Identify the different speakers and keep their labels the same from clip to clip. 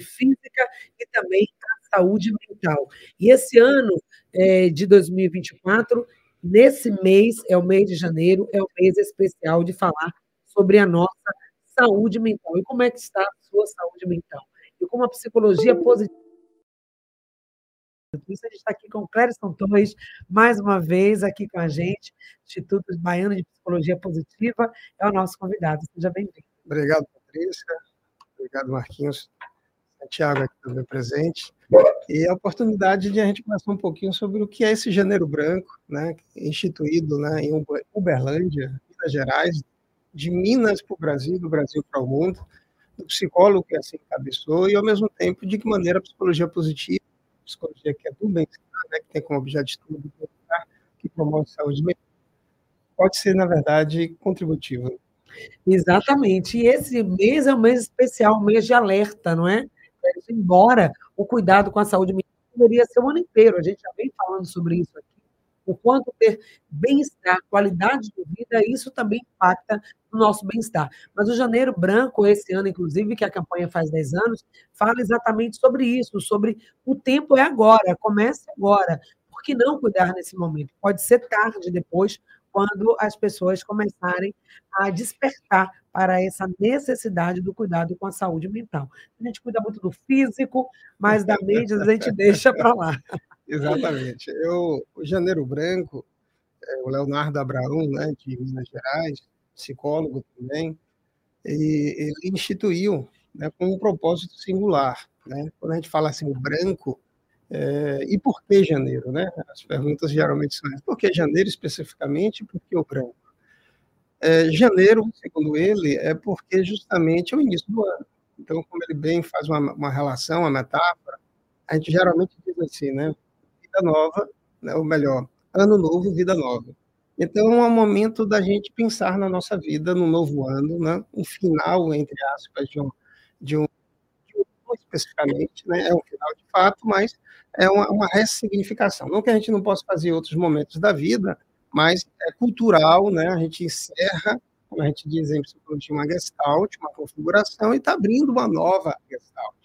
Speaker 1: saúde física e também a saúde mental. E esse ano é, de 2024, nesse mês, é o mês de janeiro, é o mês especial de falar sobre a nossa saúde mental. E como é que está a sua saúde mental? E como a psicologia positiva isso a gente está aqui com o Clérison Torres, mais uma vez aqui com a gente, Instituto Baiano de Psicologia Positiva, é o nosso convidado. Seja bem-vindo.
Speaker 2: Obrigado, Patrícia. Obrigado, Marquinhos. Santiago aqui também presente. E a oportunidade de a gente conversar um pouquinho sobre o que é esse gênero branco, né, instituído né, em Uberlândia, Minas Gerais, de Minas para o Brasil, do Brasil para o mundo, do psicólogo que assim cabeçou, e ao mesmo tempo de que maneira a psicologia positiva psicologia que é do bem-estar, né, que tem como objeto de estudo que promove saúde mental, pode ser, na verdade, contributiva.
Speaker 1: Exatamente. E esse mês é um mês especial, um mês de alerta, não é? Embora o cuidado com a saúde mental deveria ser o ano inteiro, a gente já vem falando sobre isso aqui o quanto ter bem-estar, qualidade de vida, isso também impacta no nosso bem-estar. Mas o Janeiro Branco, esse ano, inclusive, que a campanha faz 10 anos, fala exatamente sobre isso, sobre o tempo é agora, comece agora. Por que não cuidar nesse momento? Pode ser tarde depois, quando as pessoas começarem a despertar para essa necessidade do cuidado com a saúde mental. A gente cuida muito do físico, mas da mente a gente deixa para lá.
Speaker 2: Exatamente. Eu, o Janeiro Branco, é, o Leonardo Abraão, né, de Minas Gerais, psicólogo também, ele instituiu né, com um propósito singular. Né? Quando a gente fala assim, o branco, é, e por que janeiro? Né? As perguntas geralmente são por que janeiro especificamente por que o branco? É, janeiro, segundo ele, é porque justamente é o início do ano. Então, como ele bem faz uma, uma relação, uma metáfora, a gente geralmente diz assim, né? vida nova, né, ou melhor, ano novo, vida nova. Então, é um momento da gente pensar na nossa vida no novo ano, né? um final, entre aspas, de um, de um, de um especificamente, né? é um final de fato, mas é uma, uma ressignificação. Não que a gente não possa fazer outros momentos da vida, mas é cultural, né? a gente encerra, como a gente diz em psicologia, uma gestalt, uma configuração, e está abrindo uma nova gestalt.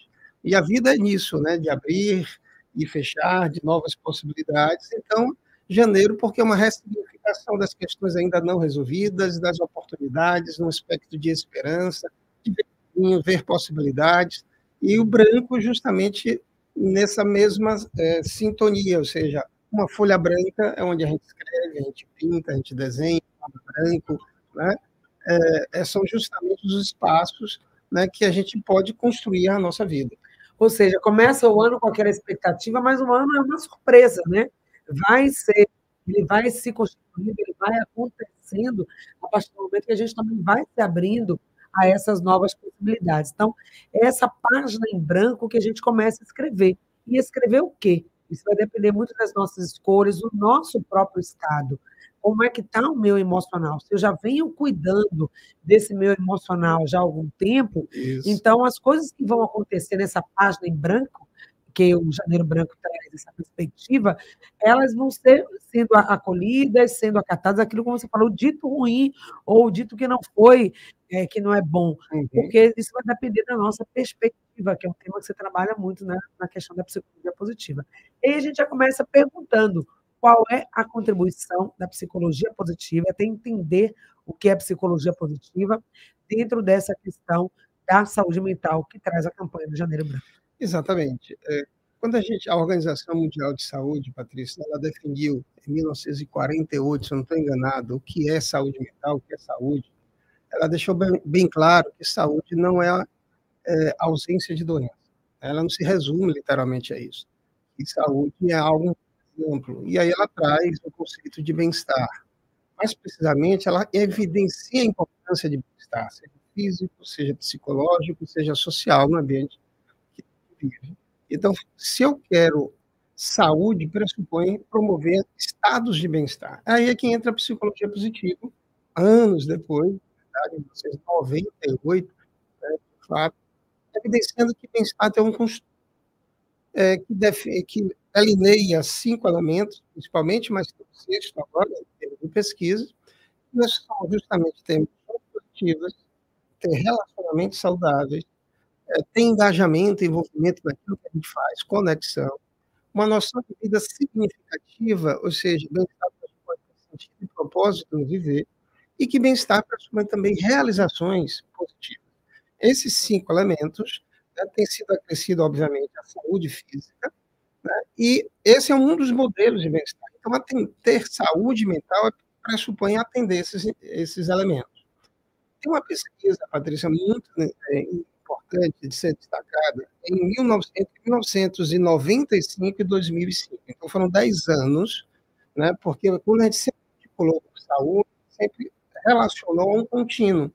Speaker 2: E a vida é nisso, né? de abrir, e fechar, de novas possibilidades. Então, janeiro, porque é uma ressignificação das questões ainda não resolvidas, das oportunidades, um aspecto de esperança, de ver, ver possibilidades, e o branco justamente nessa mesma é, sintonia, ou seja, uma folha branca é onde a gente escreve, a gente pinta, a gente desenha, branco, né? É, é, são justamente os espaços né, que a gente pode construir a nossa vida.
Speaker 1: Ou seja, começa o ano com aquela expectativa, mas o ano é uma surpresa, né? Vai ser, ele vai se constituindo, ele vai acontecendo a partir do momento que a gente também vai se abrindo a essas novas possibilidades. Então, é essa página em branco que a gente começa a escrever. E escrever o quê? Isso vai depender muito das nossas escolhas, do nosso próprio estado como é que está o meu emocional. Se eu já venho cuidando desse meu emocional já há algum tempo, Isso. então as coisas que vão acontecer nessa página em branco, que o Janeiro Branco traz essa perspectiva, elas vão ser sendo acolhidas, sendo acatadas, aquilo como você falou, dito ruim ou dito que não foi, é, que não é bom, uhum. porque isso vai depender da nossa perspectiva, que é um tema que você trabalha muito né, na questão da psicologia positiva. E a gente já começa perguntando qual é a contribuição da psicologia positiva, até entender o que é psicologia positiva dentro dessa questão da saúde mental que traz a campanha do Janeiro Branco.
Speaker 2: Exatamente. É, quando a gente, a Organização Mundial de Saúde, Patrícia, ela definiu em 1948, se eu não estou enganado, o que é saúde mental, o que é saúde, ela deixou bem, bem claro que saúde não é, é ausência de doença. Ela não se resume literalmente a isso. E saúde é algo exemplo. E aí ela traz o conceito de bem-estar. Mais precisamente, ela evidencia a importância de bem-estar, seja físico, seja psicológico, seja social no ambiente Então, se eu quero saúde, pressupõe promover estados de bem-estar. Aí é que entra a psicologia positiva, anos depois, em 1998, né, de fato, evidenciando que bem-estar um é, que, deve, que alineia cinco elementos, principalmente, mas tem o sexto agora, termos de pesquisa, que são justamente ter emoções positivas, ter relacionamentos saudáveis, é, tem engajamento, envolvimento naquilo que a gente faz, conexão, uma noção de vida significativa, ou seja, bem-estar pressupõe sentido e propósito no viver, e que bem-estar pressupõe também realizações positivas. Esses cinco elementos né, têm sido acrescido, obviamente, a saúde física, né, e esse é um dos modelos de bem-estar. Então, ter saúde mental pressupõe atender esses, esses elementos. Tem uma pesquisa, Patrícia, muito né, importante de ser destacada em 1995 e 2005. Então, foram 10 anos, né, porque quando a gente sempre colocou saúde, sempre relacionou a um contínuo,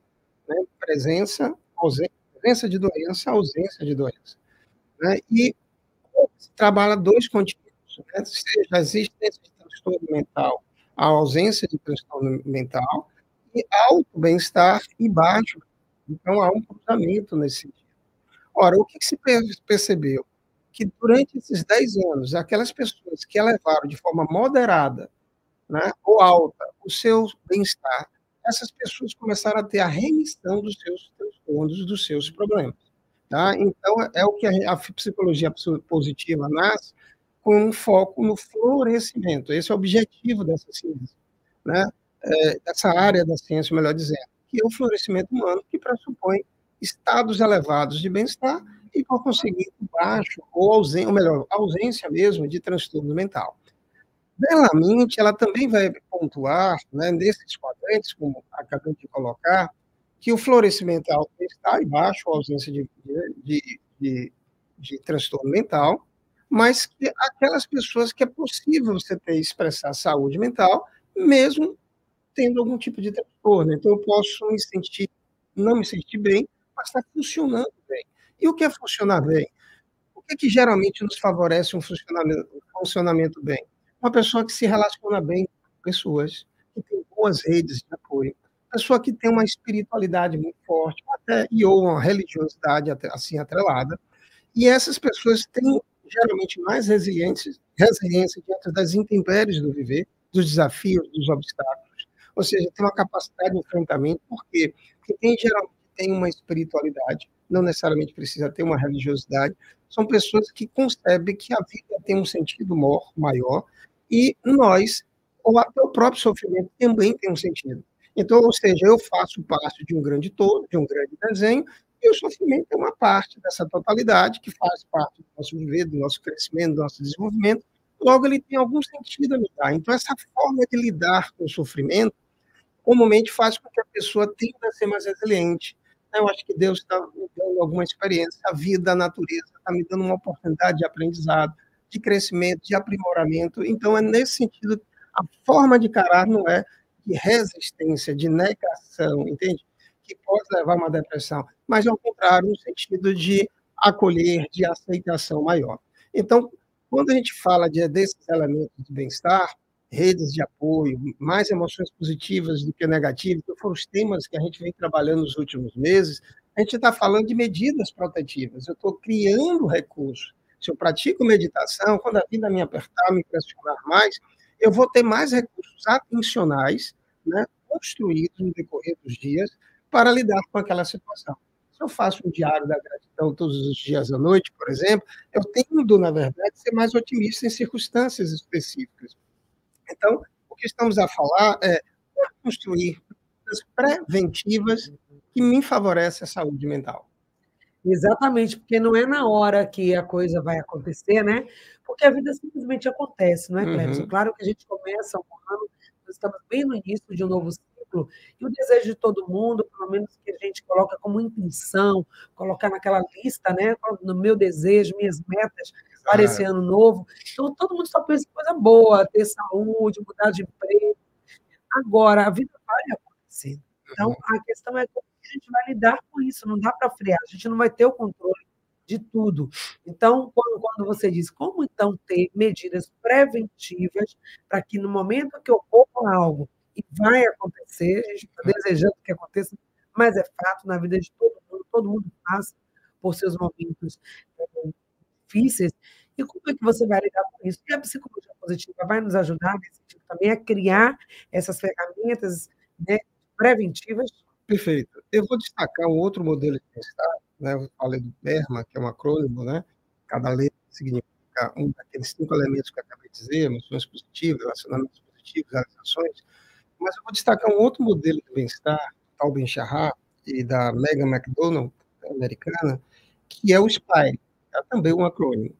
Speaker 2: né, presença, ausência, presença de doença, ausência de doença. Né, e se trabalha dois contínuos, né, seja a existência de transtorno mental, a ausência de transtorno mental, e alto bem-estar e baixo. Então, há um cruzamento nesse. Ora, o que, se percebeu? Que durante esses 10 anos, aquelas pessoas que elevaram de forma moderada né, ou alta o seu bem-estar, essas pessoas começaram a ter a remissão dos seus transtornos, dos seus problemas. Tá? Então, é o que a, a psicologia positiva nasce com um foco no florescimento. Esse é o objetivo dessa ciência, né? É, dessa área da ciência, melhor dizendo, que é o florescimento humano, que pressupõe estados elevados de bem-estar e, por conseguir, baixo ou ausência, ou melhor, ausência mesmo de transtorno mental. Belamente, ela também vai pontuar, né, nesses quadrantes, como acabei de colocar, que o florescimento é alto bem-estar e baixo, ausência de, de, de, de, transtorno mental, mas que aquelas pessoas que é possível você ter expressar saúde mental, mesmo tendo algum tipo de transtorno. Então, eu posso me sentir, não me sentir bem, mas está funcionando bem. E o que é funcionar bem? O que, é que geralmente nos favorece um funcionamento, um funcionamento bem? Uma pessoa que se relaciona bem com pessoas, que tem boas redes de apoio, pessoa que tem uma espiritualidade muito forte, até e ou uma religiosidade assim atrelada, e essas pessoas têm geralmente mais resiliência, resiliência diante das intempéries do viver, dos desafios, dos obstáculos, ou seja, tem uma capacidade de enfrentamento? Porque tem geralmente tem uma espiritualidade, não necessariamente precisa ter uma religiosidade, são pessoas que concebem que a vida tem um sentido maior e nós, ou até o próprio sofrimento também tem um sentido. Então, ou seja, eu faço parte de um grande todo, de um grande desenho, e o sofrimento é uma parte dessa totalidade que faz parte do nosso viver, do nosso crescimento, do nosso desenvolvimento. Logo, ele tem algum sentido a me dar. Então, essa forma de lidar com o sofrimento comumente faz com que a pessoa tenda a ser mais resiliente, eu acho que Deus está me dando alguma experiência, a vida, a natureza está me dando uma oportunidade de aprendizado, de crescimento, de aprimoramento. Então, é nesse sentido, a forma de carar não é de resistência, de negação, entende? Que pode levar a uma depressão, mas, ao contrário, no sentido de acolher, de aceitação maior. Então, quando a gente fala de, desses elementos de bem-estar, redes de apoio, mais emoções positivas do que negativas, que foram os temas que a gente vem trabalhando nos últimos meses, a gente está falando de medidas protetivas. Eu estou criando recursos. Se eu pratico meditação, quando a vida me apertar, me pressionar mais, eu vou ter mais recursos atencionais né, construídos no decorrer dos dias para lidar com aquela situação. Se eu faço um diário da gratidão todos os dias à noite, por exemplo, eu tendo, na verdade, ser mais otimista em circunstâncias específicas. Então, o que estamos a falar é construir preventivas que me favorecem a saúde mental.
Speaker 1: Exatamente, porque não é na hora que a coisa vai acontecer, né? Porque a vida simplesmente acontece, não é, Clebson? Uhum. Claro que a gente começa um ano, nós estamos bem no início de um novo ciclo, e o desejo de todo mundo, pelo menos que a gente coloca como intenção, colocar naquela lista, né? No meu desejo, minhas metas, para esse ano novo. Então, todo mundo só pensa em coisa boa, ter saúde, mudar de emprego. Agora, a vida vai acontecer. Então, uhum. a questão é como a gente vai lidar com isso. Não dá para frear, a gente não vai ter o controle de tudo. Então, quando, quando você diz como então ter medidas preventivas para que no momento que ocorra algo e vai acontecer, a gente está desejando que aconteça, mas é fato na vida de todo mundo, todo mundo passa por seus momentos é, difíceis. E como é que você vai lidar com isso? E a psicologia positiva vai nos ajudar nesse sentido também a criar essas ferramentas né, preventivas?
Speaker 2: Perfeito. Eu vou destacar um outro modelo de bem-estar, né? Eu falei do PERMA, que é um acrônimo, né? Cada letra significa um daqueles cinco elementos que eu acabei de dizer, emoções positivas, relacionamentos positivos, realizações. Mas eu vou destacar um outro modelo de bem-estar, tal Ben Shahar, e da Megan McDonald, americana, que é o SPIRE, é também um acrônimo.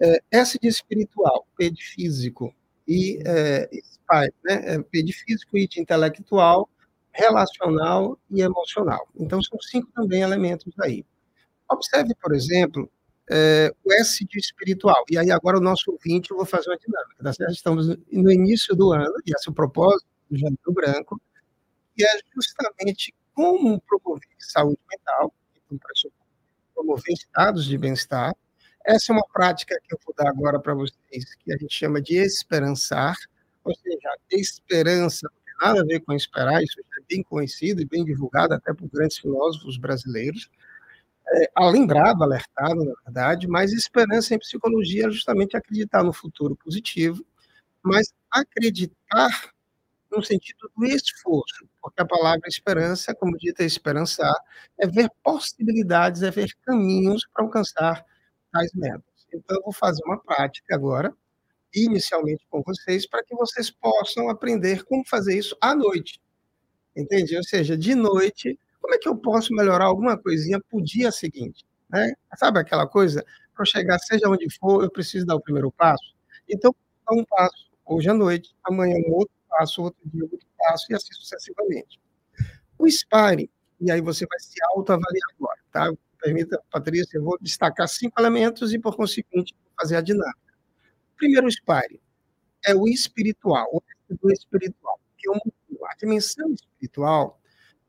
Speaker 2: É, S de espiritual, P de físico, e é, SPIRE, né? É P de físico e de intelectual, relacional e emocional. Então, são cinco também elementos aí. Observe, por exemplo, é, o S de espiritual. E aí, agora, o nosso ouvinte, eu vou fazer uma dinâmica. Tá certo? Estamos no início do ano, e esse é o propósito do Janeiro Branco, que é justamente como promover saúde mental, promover estados de bem-estar. Essa é uma prática que eu vou dar agora para vocês, que a gente chama de esperançar, ou seja, esperança nada a ver com esperar, isso é bem conhecido e bem divulgado até por grandes filósofos brasileiros. É, lembrado, alertado, na verdade, mas esperança em psicologia é justamente acreditar no futuro positivo, mas acreditar no sentido do esforço, porque a palavra esperança, como dita esperançar, é ver possibilidades, é ver caminhos para alcançar tais metas. Então, eu vou fazer uma prática agora, inicialmente com vocês, para que vocês possam aprender como fazer isso à noite. Entende? Ou seja, de noite, como é que eu posso melhorar alguma coisinha para o dia seguinte? Né? Sabe aquela coisa? Para chegar, seja onde for, eu preciso dar o primeiro passo. Então, um passo hoje à noite, amanhã um outro passo, outro dia outro passo, e assim sucessivamente. O SPARE, e aí você vai se autoavaliar agora, tá? Permita, Patrícia, eu vou destacar cinco elementos e, por conseguinte, fazer a dinâmica primeiro SPIRE é o espiritual, o espiritual. Que é a dimensão espiritual,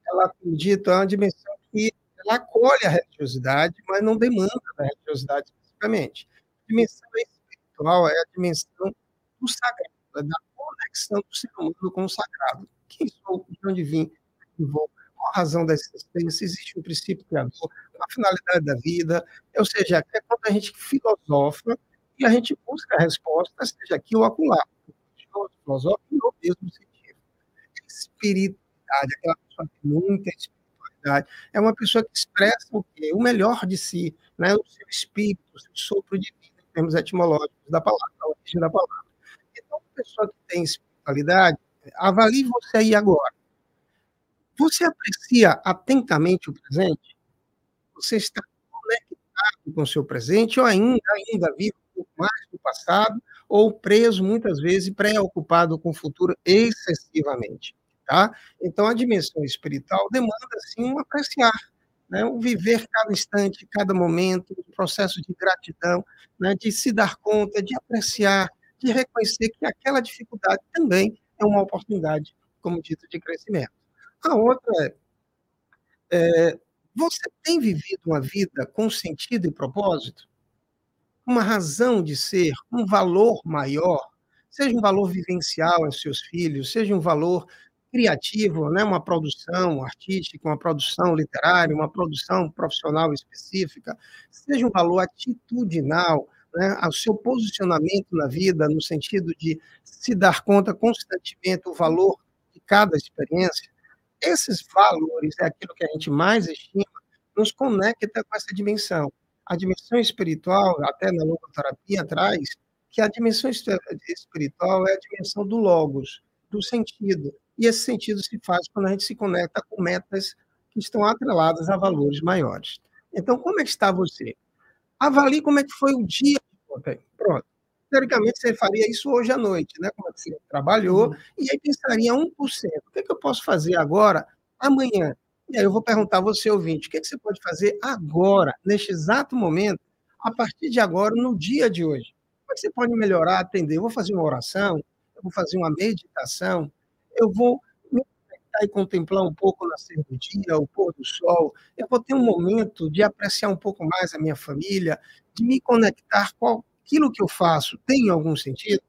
Speaker 2: ela acredita, é uma dimensão que ela acolhe a religiosidade, mas não demanda da religiosidade especificamente. A dimensão espiritual é a dimensão do sagrado, é da conexão do ser humano com o sagrado. Quem sou, de onde vim, vou, qual a razão da existência, existe um princípio criador, a finalidade da vida, ou seja, é quando a gente filosofa e a gente busca a resposta, seja aqui ou acolá. Filosófico no mesmo sentido. Espiritualidade, aquela pessoa que muita espiritualidade, é uma pessoa que expressa o quê? O melhor de si, né? o seu espírito, o seu sopro de vida, em termos etimológicos da palavra, a origem da palavra. Então, pessoa que tem espiritualidade, avalie você aí agora. Você aprecia atentamente o presente? Você está conectado com o seu presente ou ainda, ainda vive mais do passado ou preso muitas vezes preocupado com o futuro excessivamente, tá? Então a dimensão espiritual demanda assim um apreciar, né? Um viver cada instante, cada momento, um processo de gratidão, né? De se dar conta, de apreciar, de reconhecer que aquela dificuldade também é uma oportunidade, como dito, de crescimento. A outra é, é você tem vivido uma vida com sentido e propósito? uma razão de ser, um valor maior, seja um valor vivencial aos seus filhos, seja um valor criativo, né, uma produção artística, uma produção literária, uma produção profissional específica, seja um valor atitudinal, né, ao seu posicionamento na vida, no sentido de se dar conta constantemente do valor de cada experiência, esses valores é aquilo que a gente mais estima, nos conecta com essa dimensão a dimensão espiritual, até na logoterapia, traz que a dimensão espiritual é a dimensão do logos, do sentido. E esse sentido se faz quando a gente se conecta com metas que estão atreladas a valores maiores. Então, como é que está você? Avalie como é que foi o dia ontem. Pronto. Teoricamente, você faria isso hoje à noite, né? Como é que você trabalhou, uhum. e aí pensaria 1%. O que, é que eu posso fazer agora, amanhã? E aí eu vou perguntar a você, ouvinte, o que, é que você pode fazer agora, neste exato momento, a partir de agora, no dia de hoje? Como é que você pode melhorar, atender? Eu vou fazer uma oração, eu vou fazer uma meditação, eu vou me conectar e contemplar um pouco o nascer do dia, o pôr do sol, eu vou ter um momento de apreciar um pouco mais a minha família, de me conectar com aquilo que eu faço tem algum sentido?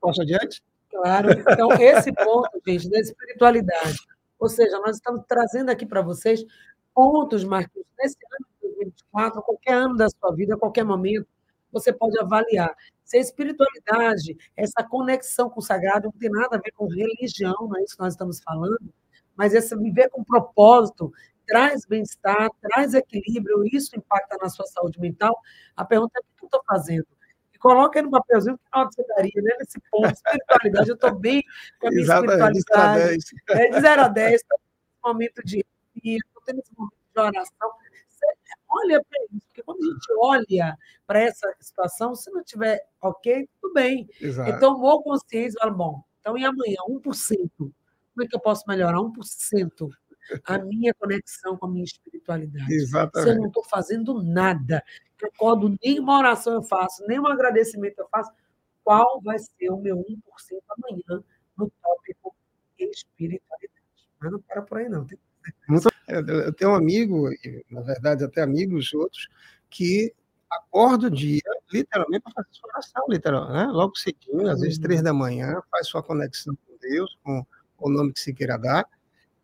Speaker 2: Posso adiante?
Speaker 1: Claro. Então, esse ponto, gente, da espiritualidade, ou seja, nós estamos trazendo aqui para vocês pontos, Marquinhos, nesse ano de 2024, qualquer ano da sua vida, qualquer momento, você pode avaliar. Se a espiritualidade, essa conexão com o sagrado, não tem nada a ver com religião, não é isso que nós estamos falando, mas esse viver com propósito traz bem-estar, traz equilíbrio, isso impacta na sua saúde mental. A pergunta é: o que eu estou fazendo? E coloca aí no papelzinho que nota você daria, né? Nesse ponto, espiritualidade. Eu estou bem com a minha Exatamente, espiritualidade. É, de 0 a 10, estou nesse momento de estou tendo esse momento de oração. Olha para isso, porque quando a gente olha para essa situação, se não tiver ok, tudo bem. Exato. Então, tomou consciência, fala, bom, então e amanhã, 1%? Como é que eu posso melhorar 1%? a minha conexão com a minha espiritualidade. Exatamente. Se eu não estou fazendo nada, eu acordo, nenhuma oração eu faço, nenhum agradecimento eu faço, qual vai ser o meu 1% amanhã no tópico espiritualidade? Mas não para por aí, não.
Speaker 2: Eu tenho um amigo, na verdade, até amigos outros, que acorda o dia, literalmente, para fazer sua oração, literalmente, né? logo cedinho, às vezes três da manhã, faz sua conexão com Deus, com o nome que se queira dar,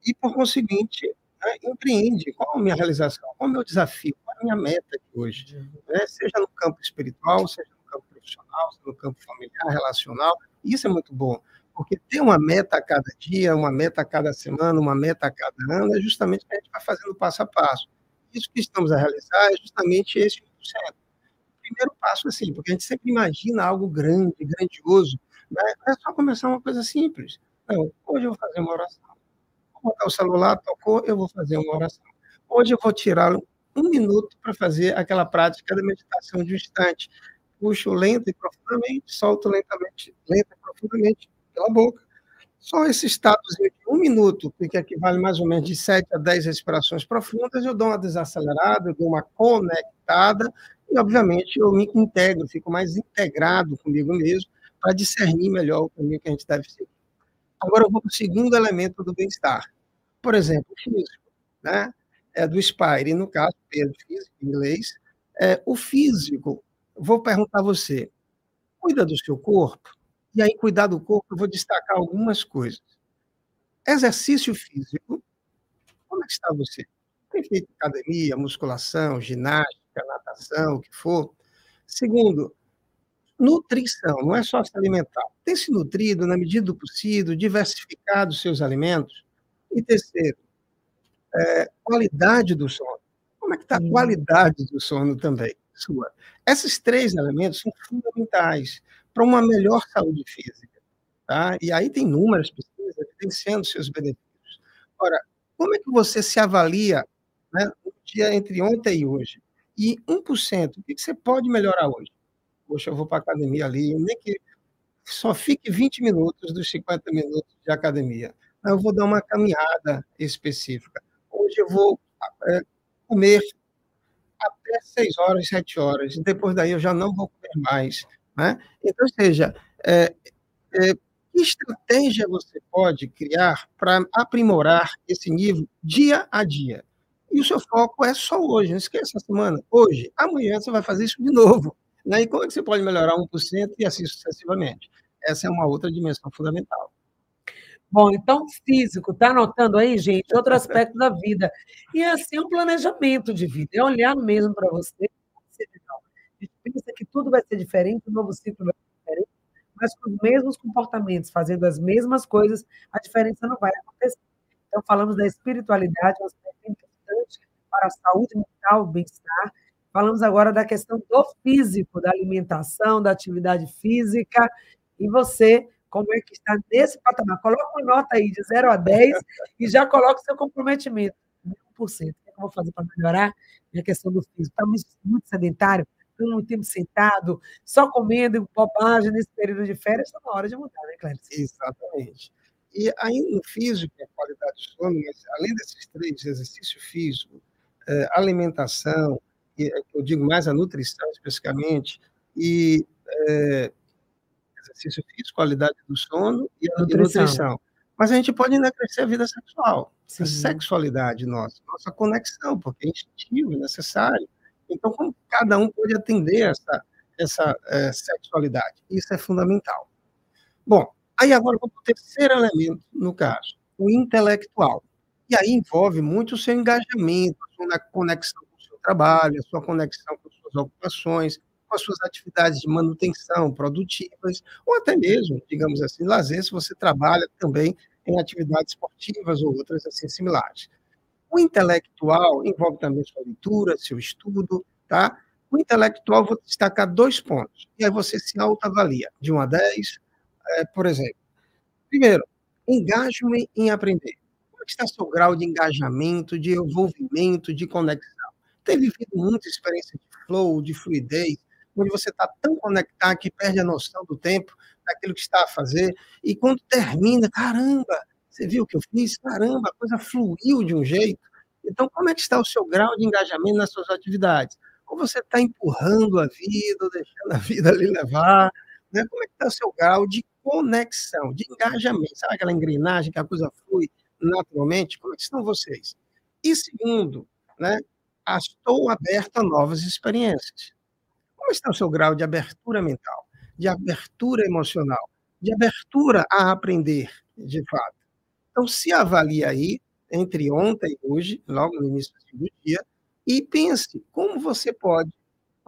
Speaker 2: e, por conseguinte, né, empreende. Qual a minha realização, qual o meu desafio, qual a minha meta de hoje, né? seja no campo espiritual, seja no campo profissional, seja no campo familiar, relacional, isso é muito bom, porque ter uma meta a cada dia, uma meta a cada semana, uma meta a cada ano, é justamente o que a gente vai fazendo passo a passo. Isso que estamos a realizar é justamente esse 1%. O primeiro passo, assim, porque a gente sempre imagina algo grande, grandioso, né? é só começar uma coisa simples. Não, hoje eu vou fazer uma oração botar o celular, tocou, eu vou fazer uma oração. Hoje eu vou tirar um minuto para fazer aquela prática da meditação de um instante. Puxo lento e profundamente, solto lentamente, lento e profundamente pela boca. Só esse estado de um minuto, que equivale mais ou menos de 7 a 10 respirações profundas, eu dou uma desacelerada, eu dou uma conectada, e obviamente eu me integro, fico mais integrado comigo mesmo, para discernir melhor o caminho que a gente deve seguir. Agora eu vou para o segundo elemento do bem-estar, por exemplo, o físico, né? É do Spire, no caso, Pedro físico, em inglês. É, o físico, vou perguntar a você, cuida do seu corpo? E aí, cuidar do corpo, eu vou destacar algumas coisas. Exercício físico, como é que está você? Tem feito academia, musculação, ginástica, natação, o que for? Segundo, nutrição, não é só se alimentar. Tem se nutrido na medida do possível, diversificado os seus alimentos? E terceiro, é, qualidade do sono. Como é que está a qualidade do sono também? Sua. Esses três elementos são fundamentais para uma melhor saúde física. Tá? E aí tem inúmeras pesquisas evidenciando seus benefícios. Ora, como é que você se avalia né, no dia entre ontem e hoje? E 1%, o que você pode melhorar hoje? Poxa, eu vou para a academia ali, nem que só fique 20 minutos dos 50 minutos de academia eu vou dar uma caminhada específica. Hoje eu vou é, comer até 6 horas, 7 horas, depois daí eu já não vou comer mais. Né? Então, seja, é, é, que estratégia você pode criar para aprimorar esse nível dia a dia? E o seu foco é só hoje, não esqueça a semana. Hoje, amanhã você vai fazer isso de novo. Né? E como é que você pode melhorar 1% e assim sucessivamente? Essa é uma outra dimensão fundamental.
Speaker 1: Bom, então, físico, está anotando aí, gente, outro aspecto da vida. E é assim, um planejamento de vida, é olhar mesmo para você. A pensa que tudo vai ser diferente, o novo ciclo vai ser diferente, mas com os mesmos comportamentos, fazendo as mesmas coisas, a diferença não vai acontecer. Então, falamos da espiritualidade, um aspecto importante para a saúde mental, bem-estar. Falamos agora da questão do físico, da alimentação, da atividade física. E você como é que está nesse patamar. Coloca uma nota aí de 0 a 10 e já coloca o seu comprometimento. 1%. O é que eu vou fazer para melhorar minha questão do físico? Está muito, muito sedentário, muito tempo sentado, só comendo bobagem nesse período de férias, está na hora de mudar, né, Cléber?
Speaker 2: Exatamente. E aí no físico, a qualidade do sono, mas além desses três, exercício físico, eh, alimentação, e, eu digo mais a nutrição especificamente, e é, exercício físico, qualidade do sono e a nutrição. nutrição. Mas a gente pode ainda crescer a vida sexual, Sim. a sexualidade nossa, nossa conexão, porque é instintivo, é necessário. Então, como cada um pode atender essa, essa é, sexualidade? Isso é fundamental. Bom, aí agora vamos para o terceiro elemento, no caso, o intelectual. E aí envolve muito o seu engajamento, a sua conexão com o seu trabalho, a sua conexão com suas ocupações, com as suas atividades de manutenção produtivas, ou até mesmo, digamos assim, lazer, se você trabalha também em atividades esportivas ou outras assim similares. O intelectual envolve também sua leitura, seu estudo, tá? O intelectual, vou destacar dois pontos. E aí você se autoavalia, de 1 a 10, é, por exemplo. Primeiro, engajamento em aprender. Como é está seu grau de engajamento, de envolvimento, de conexão? Tem vivido muita experiência de flow, de fluidez, onde você está tão conectado que perde a noção do tempo, daquilo que está a fazer, e quando termina, caramba, você viu o que eu fiz? Caramba, a coisa fluiu de um jeito. Então, como é que está o seu grau de engajamento nas suas atividades? Ou você está empurrando a vida, ou deixando a vida ali levar? Né? Como é que está o seu grau de conexão, de engajamento? Sabe aquela engrenagem que a coisa flui naturalmente? Como é que estão vocês? E segundo, né, estou aberto a novas experiências. Como está o seu grau de abertura mental, de abertura emocional, de abertura a aprender, de fato? Então, se avalie aí, entre ontem e hoje, logo no início do dia, e pense como você pode,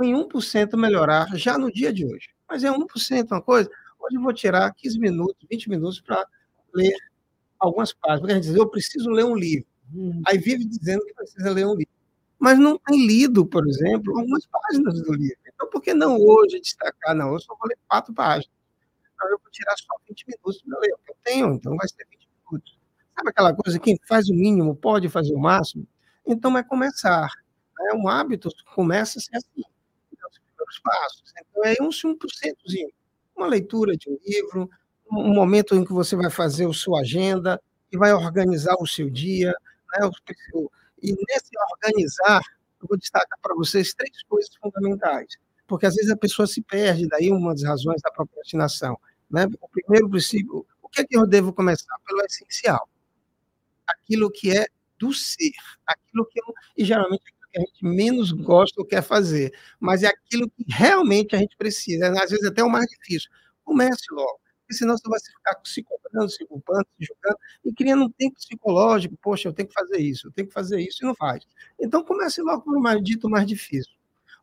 Speaker 2: em 1%, melhorar já no dia de hoje. Mas é 1% uma coisa. Hoje eu vou tirar 15 minutos, 20 minutos para ler algumas páginas. Porque a gente diz, eu preciso ler um livro. Hum. Aí vive dizendo que precisa ler um livro. Mas não tem lido, por exemplo, algumas páginas do livro. Então, por que não hoje destacar? Não, eu só vou ler quatro páginas. Então, eu vou tirar só 20 minutos para ler. Eu tenho, então vai ser 20 minutos. Sabe aquela coisa, quem faz o mínimo pode fazer o máximo? Então, é começar. Né? Um hábito começa a ser assim, então, os primeiros passos. Então, é um 1%zinho. Uma leitura de um livro, um momento em que você vai fazer a sua agenda e vai organizar o seu dia. Né? E nesse organizar, eu vou destacar para vocês três coisas fundamentais, porque às vezes a pessoa se perde, daí uma das razões da procrastinação. Né? O primeiro princípio, o que é que eu devo começar? Pelo essencial. Aquilo que é do ser, aquilo que eu, e geralmente que a gente menos gosta ou quer fazer, mas é aquilo que realmente a gente precisa, às vezes até o mais difícil. Comece logo, porque senão você vai ficar se cobrando, se culpando, se julgando, e criando um tempo psicológico, poxa, eu tenho que fazer isso, eu tenho que fazer isso, e não faz. Então comece logo pelo mais dito mais difícil.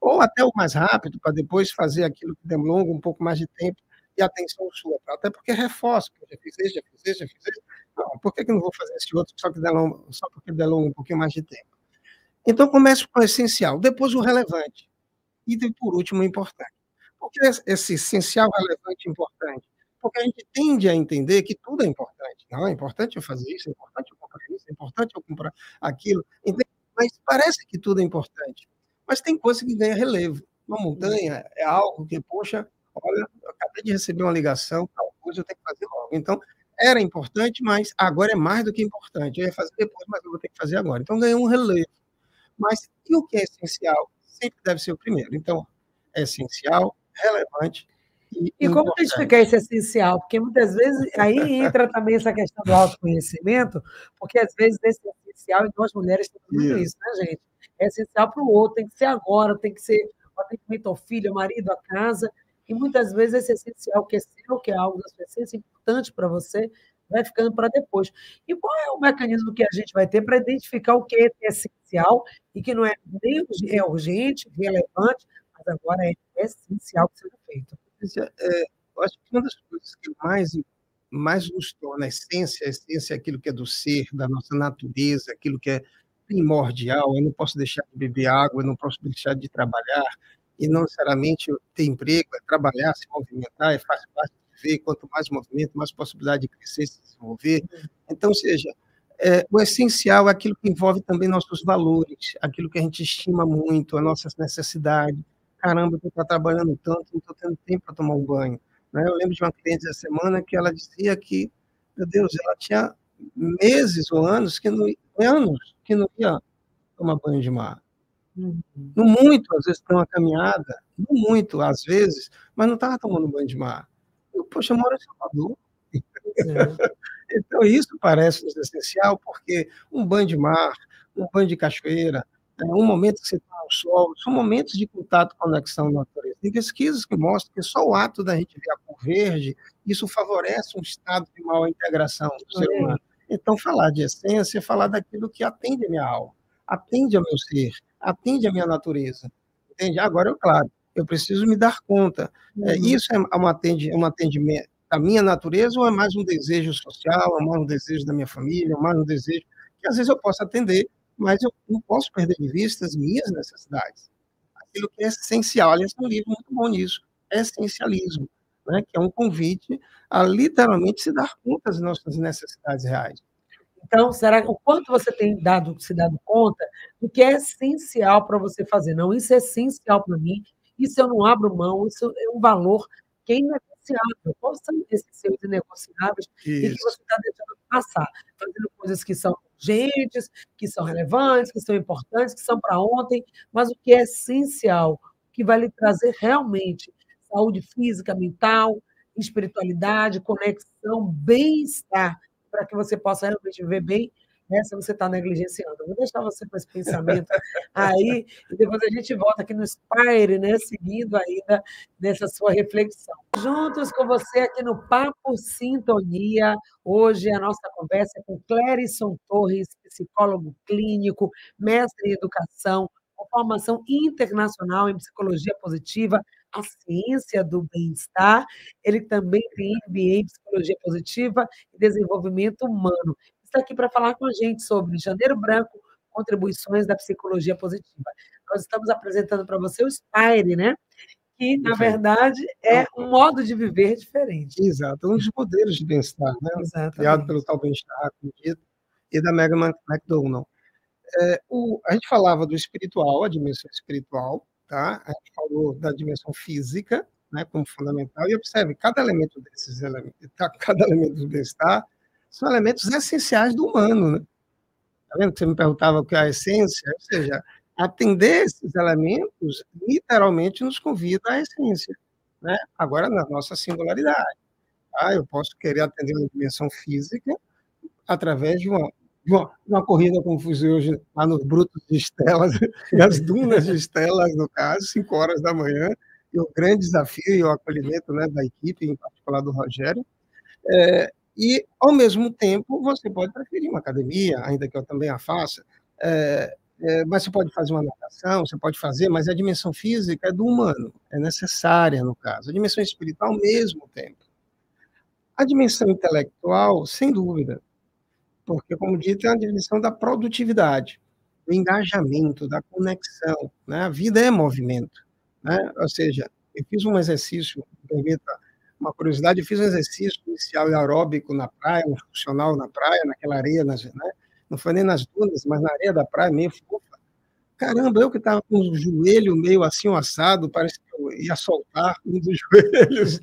Speaker 2: Ou até o mais rápido, para depois fazer aquilo que demora um pouco mais de tempo e atenção sua, até porque reforça, já fiz isso, já fiz isso, já fiz isso, não, por que, que não vou fazer esse outro só, que delonga, só porque delonga um pouquinho mais de tempo? Então, comece com o essencial, depois o relevante, e por último o importante. Por que esse essencial, relevante e importante? Porque a gente tende a entender que tudo é importante. Não, é importante eu fazer isso, é importante eu comprar isso, é importante eu comprar aquilo. Mas parece que tudo é importante. Mas tem coisa que ganha relevo. Uma montanha é algo que, poxa, olha, eu acabei de receber uma ligação, tal coisa eu tenho que fazer logo. Então, era importante, mas agora é mais do que importante. Eu ia fazer depois, mas eu vou ter que fazer agora. Então, ganhou um relevo. Mas e o que é essencial? Sempre deve ser o primeiro. Então, é essencial, relevante
Speaker 1: e, e como identificar esse essencial? Porque muitas vezes aí entra também essa questão do autoconhecimento, porque às vezes esse essencial, e nós mulheres temos muito isso, né, gente? É essencial para o outro, tem que ser agora, tem que ser o atendimento ao filho, ao marido, à casa, e muitas vezes esse essencial que é seu, que é algo da sua essência, importante para você, vai ficando para depois. E qual é o mecanismo que a gente vai ter para identificar o que é essencial e que não é nem é urgente, relevante, mas agora é essencial que seja feito?
Speaker 2: É, eu acho que uma das coisas que mais, mais nos torna a essência, a essência é aquilo que é do ser, da nossa natureza, aquilo que é primordial. Eu não posso deixar de beber água, eu não posso deixar de trabalhar, e não necessariamente ter emprego, é trabalhar, se movimentar, é faz parte viver, quanto mais movimento, mais possibilidade de crescer, se desenvolver. Então, seja, é, o essencial é aquilo que envolve também nossos valores, aquilo que a gente estima muito, as nossas necessidades. Caramba, eu estou trabalhando tanto, não estou tendo tempo para tomar um banho. Né? Eu lembro de uma cliente essa semana que ela dizia que, meu Deus, ela tinha meses ou anos que não, anos que não ia tomar banho de mar. Uhum. Não muito, às vezes, para uma caminhada, não muito, às vezes, mas não estava tomando banho de mar. Eu, poxa, eu moro em Salvador. É. então, isso parece essencial, porque um banho de mar, um banho de cachoeira, é, um momento que você está no sol, são momentos de contato, conexão com a natureza. Tem pesquisas que mostram que só o ato da gente ver a cor verde, isso favorece um estado de maior integração do ser humano. Então, falar de essência é falar daquilo que atende a minha alma, atende ao meu ser, atende à minha natureza. Entende? Agora, é claro, eu preciso me dar conta. É, uhum. É, isso é um, atende, um atendimento da minha natureza ou é mais um desejo social, é mais um desejo da minha família, é mais um desejo que às vezes eu posso atender, mas eu não posso perder de vista as minhas necessidades. Aquilo que é essencial. Aliás, tem um livro muito bom nisso, Essencialismo, né, que é um convite a literalmente se dar conta das nossas necessidades reais.
Speaker 1: Então, será o quanto você tem dado, se dado conta do que é essencial para você fazer? Não, isso é essencial para mim, isso eu não abro mão, isso é um valor que é inegociável. Quais são esses seus inegociáveis isso. e que você está deixando passar? Fazendo coisas que são urgentes, que são relevantes, que são importantes, que são para ontem, mas o que é essencial, que vai lhe trazer realmente saúde física, mental, espiritualidade, conexão, bem-estar para que você possa realmente viver bem, né, se você está negligenciando. Vou deixar você com esse pensamento aí, e depois a gente volta aqui no Spire, né, seguindo ainda nessa sua reflexão. Juntos com você aqui no Papo Sintonia, hoje a nossa conversa é com Clérison Torres, psicólogo clínico, mestre em educação, com formação internacional em psicologia positiva, a ciência do bem-estar. Ele também tem MBA em psicologia positiva e desenvolvimento humano. Está aqui para falar com a gente sobre Janeiro Branco, contribuições da psicologia positiva. Nós estamos apresentando para você o Spire, né? Que, na verdade, é um modo de viver diferente.
Speaker 2: Exato, um dos modelos de bem-estar, né? Exatamente. Criado pelo tal bem-estar, e da Mega McDonald. É, o, a gente falava do espiritual, a dimensão espiritual, tá? A gente falou da dimensão física, né, como fundamental, e observe, cada elemento desses elementos, tá, cada elemento do bem-estar são elementos essenciais do humano, né? Tá vendo que você me perguntava o que é a essência? Ou seja, atender esses elementos literalmente nos convida à essência, né? Agora, na nossa singularidade. Tá? Eu posso querer atender uma dimensão física através de uma uma, uma corrida fiz hoje lá nos Brutos de Estelas, nas dunas de Estelas, no caso, 5 horas da manhã, e o grande desafio e o acolhimento né, da equipe, em particular do Rogério. É, e, ao mesmo tempo, você pode preferir uma academia, ainda que eu também a faça, é, é, mas você pode fazer uma natação, você pode fazer, mas a dimensão física é do humano, é necessária no caso. A dimensão espiritual, ao mesmo tempo. A dimensão intelectual, sem dúvida, porque, como dito, é a definição da produtividade, do engajamento, da conexão. Né? A vida é movimento. Né? Ou seja, eu fiz um exercício, permita uma curiosidade, eu fiz um exercício inicial aeróbico na praia, um funcional na praia, naquela areia, nas, né? não foi nem nas dunas, mas na areia da praia, meio fofa. Caramba, eu que estava com o joelho meio assim, assado, parece que eu ia soltar um dos joelhos.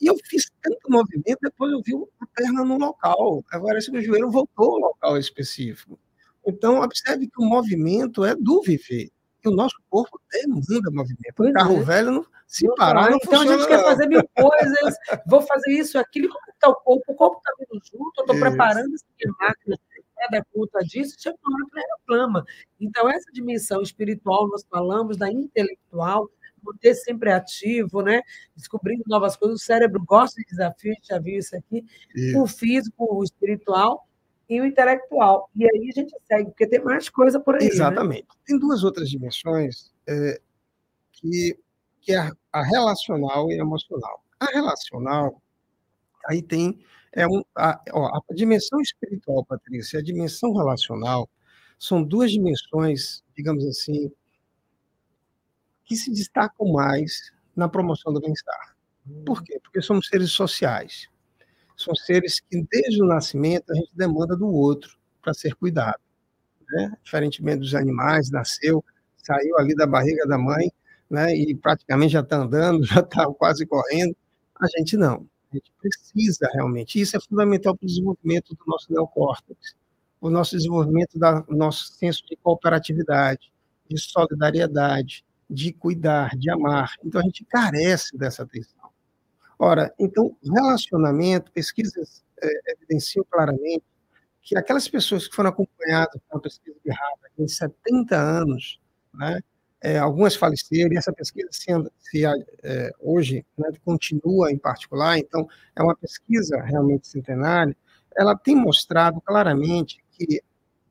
Speaker 2: E eu fiz tanto movimento, depois eu vi a perna no local. Agora, esse meu joelho voltou ao local específico. Então, observe que o movimento é do viver. E o nosso corpo demanda movimento. Pois o carro é. velho, não, se não parar, não
Speaker 1: Então,
Speaker 2: funciona,
Speaker 1: a gente quer fazer mil coisas, vou fazer isso, aquilo. Como está o corpo? O corpo está vindo junto, eu estou preparando essa máquina é da conta disso, chega uma hora que reclama. Então, essa dimensão espiritual, nós falamos da intelectual, manter sempre ativo, né? Descobrindo novas coisas. O cérebro gosta de desafios, já viu isso aqui. Isso. O físico, o espiritual e o intelectual. E aí a gente segue, porque tem mais coisa por aí.
Speaker 2: Né? Exatamente. Né? Tem duas outras dimensões é, que, que é a relacional e a emocional. A relacional, aí tem é um, a, ó, a dimensão espiritual, Patrícia, e a dimensão relacional são duas dimensões, digamos assim, que se destacam mais na promoção do bem-estar. Por quê? Porque somos seres sociais. São seres que, desde o nascimento, a gente demanda do outro para ser cuidado. Né? Diferentemente dos animais, nasceu, saiu ali da barriga da mãe, né? e praticamente já está andando, já está quase correndo. A gente não. A gente precisa realmente. Isso é fundamental para o desenvolvimento do nosso neocórtex, o nosso desenvolvimento do nosso senso de cooperatividade, de solidariedade, de cuidar, de amar. Então a gente carece dessa atenção. Ora, então, relacionamento, pesquisas é, evidenciam claramente que aquelas pessoas que foram acompanhadas com uma pesquisa de Harvard em 70 anos, né, é, algumas faleceram, e essa pesquisa se, se é, hoje né, continua em particular, então é uma pesquisa realmente centenária, ela tem mostrado claramente que,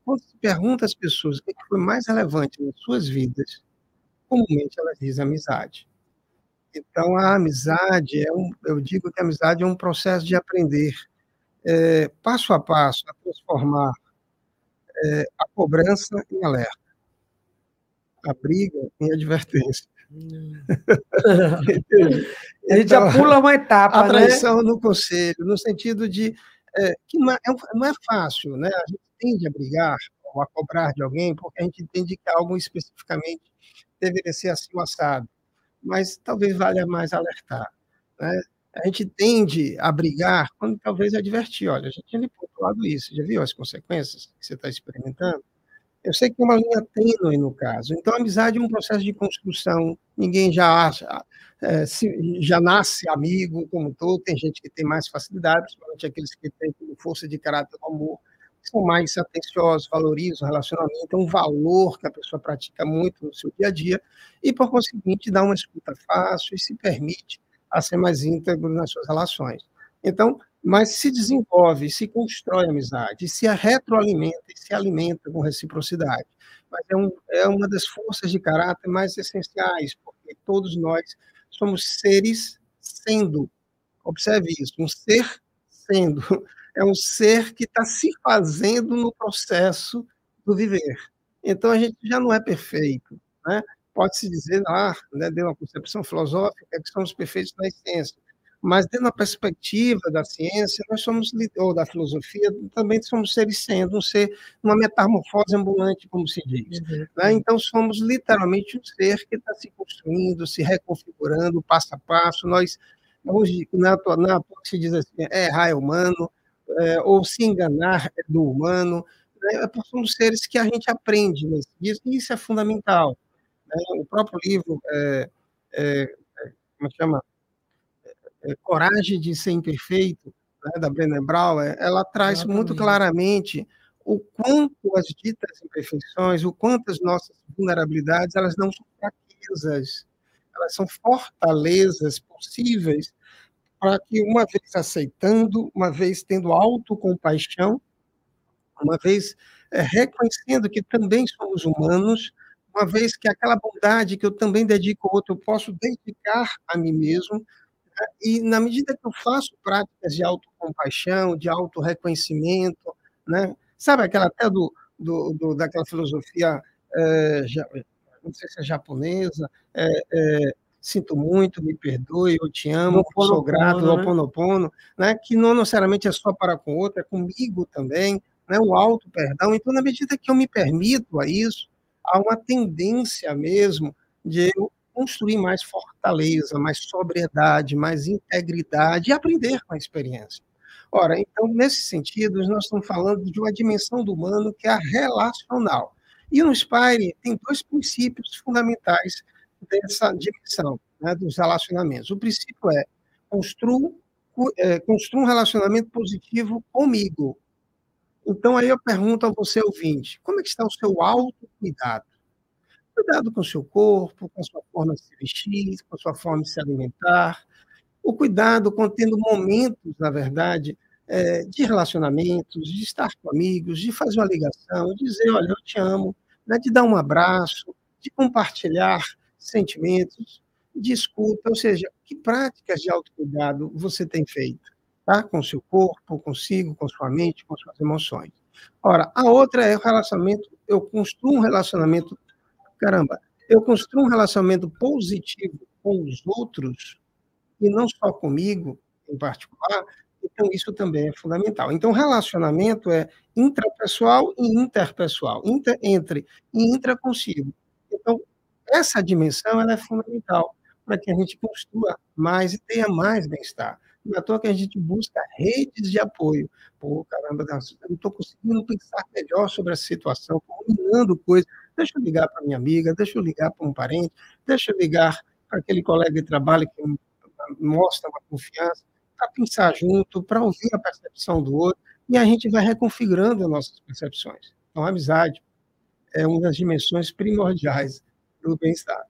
Speaker 2: quando se pergunta às pessoas o que foi mais relevante nas suas vidas, comumente elas dizem amizade. Então, a amizade, é um, eu digo que a amizade é um processo de aprender, é, passo a passo, a transformar é a cobrança em alerta, a briga em advertência. Hum.
Speaker 1: a gente então, já pula uma etapa,
Speaker 2: A né? traição né? no conselho, no sentido de é, que não é, não é fácil, né? A gente tende a brigar ou a cobrar de alguém porque a gente entende que algo especificamente deveria ser assim assado. Mas talvez valha mais alertar. Né? A gente tende a brigar quando talvez advertir. Olha, a gente tinha pontuado isso, já viu as consequências que você está experimentando? Eu sei que tem uma linha tênue no caso. Então, a amizade é um processo de construção. Ninguém já acha, é, se, já nasce amigo como todo. Tem gente que tem mais facilidade, principalmente aqueles que têm força de caráter do amor, são mais atenciosos, valorizam o relacionamento, é um valor que a pessoa pratica muito no seu dia a dia, e, por conseguinte, dá uma escuta fácil e se permite a ser mais íntegro nas suas relações. Então, mas se desenvolve, se constrói amizade, se retroalimenta e se alimenta com reciprocidade. Mas é, um, é uma das forças de caráter mais essenciais, porque todos nós somos seres sendo. Observe isso, um ser sendo. É um ser que está se fazendo no processo do viver. Então, a gente já não é perfeito. Né? Pode-se dizer, ah, né, de uma concepção filosófica, que somos perfeitos na essência mas dentro da perspectiva da ciência, nós somos, ou da filosofia, também somos seres sendo, um ser, uma metamorfose ambulante, como se diz. Uhum. Né? Então, somos literalmente um ser que está se construindo, se reconfigurando, passo a passo. Nós, hoje, na, na se diz assim, é é humano, é, ou se enganar é do humano, né? É somos seres que a gente aprende nesse e isso é fundamental. Né? O próprio livro, é, é, é como chama? é, Coragem de Ser Imperfeito, né, da Brené Brown, ela traz Exatamente. muito claramente o quanto as ditas imperfeições, o quanto as nossas vulnerabilidades, elas não são fraquezas, elas são fortalezas possíveis para que, uma vez aceitando, uma vez tendo autocompaixão, uma vez é, reconhecendo que também somos humanos, uma vez que aquela bondade que eu também dedico ao outro, eu posso dedicar a mim mesmo, e na medida que eu faço práticas de autocompaixão, de autorreconhecimento, né? sabe aquela até do, do, do daquela filosofia, é, já, não sei se é japonesa, é, sinto muito, me perdoe, eu te amo, sou grato, né? Oponopono, né? que não necessariamente é só para com o outro, é comigo também, né? o auto-perdão. Então, na medida que eu me permito a isso, há uma tendência mesmo de eu construir mais fortaleza, mais sobriedade, mais integridade e aprender com a experiência. Ora, então, nesse sentido, nós estamos falando de uma dimensão do humano que é a relacional. E no Spire tem dois princípios fundamentais dessa dimensão né, dos relacionamentos. O princípio é construa, é, construa um relacionamento positivo comigo. Então, aí eu pergunto a você, ouvinte, como é que está o seu autocuidado? Cuidado com o seu corpo, com a sua forma de se vestir, com a sua forma de se alimentar. O cuidado com tendo momentos, na verdade, é, de relacionamentos, de estar com amigos, de fazer uma ligação, de dizer, olha, eu te amo, né, de dar um abraço, de compartilhar sentimentos, de escuta, ou seja, que práticas de autocuidado você tem feito, tá? Com seu corpo, consigo, com sua mente, com suas emoções. Ora, a outra é o relacionamento, eu construo um relacionamento caramba, eu construo um relacionamento positivo com os outros e não só comigo em particular, então isso também é fundamental. Então, relacionamento é intrapessoal e interpessoal, inter, entre e intra consigo. Então, essa dimensão é fundamental para que a gente construa mais e tenha mais bem-estar. Não é à toa que a gente busca redes de apoio. Pô, caramba, não estou conseguindo pensar melhor sobre a situação, combinando coisas. Deixa eu ligar para minha amiga, deixa eu ligar para um parente, deixa eu ligar para aquele colega de trabalho que mostra uma confiança, para pensar junto, para ouvir a percepção do outro, e a gente vai reconfigurando as nossas percepções. Então, a amizade é uma das dimensões primordiais do bem-estar.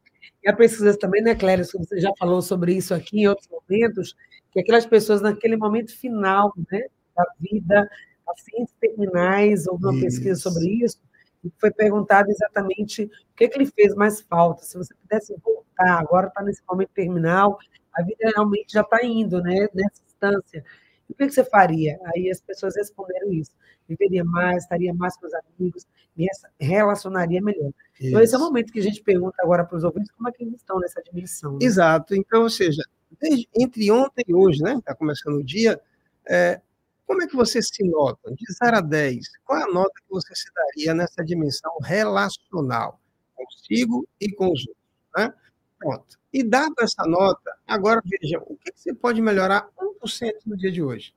Speaker 1: E a pesquisa também, né, Cléria, você já falou sobre isso aqui em outros momentos, que aquelas pessoas naquele momento final né, da vida, pacientes terminais, houve uma isso. pesquisa sobre isso, e foi perguntado exatamente o que, que lhe fez mais falta. Se você pudesse voltar, agora está nesse momento terminal, a vida realmente já está indo né, nessa instância. o que você faria? Aí as pessoas responderam isso. Viveria mais, estaria mais com os amigos, me relacionaria melhor. Então, esse é o momento que a gente pergunta agora para os ouvintes como é que eles estão nessa dimensão. Né?
Speaker 2: Exato. Então, ou seja, desde, entre ontem e hoje, né? Está começando o dia, é, como é que você se nota? De 0 a 10, qual é a nota que você se daria nessa dimensão relacional? Consigo e com os outros. Né? Pronto. E dado essa nota, agora veja, o que, você pode melhorar 1% no dia de hoje?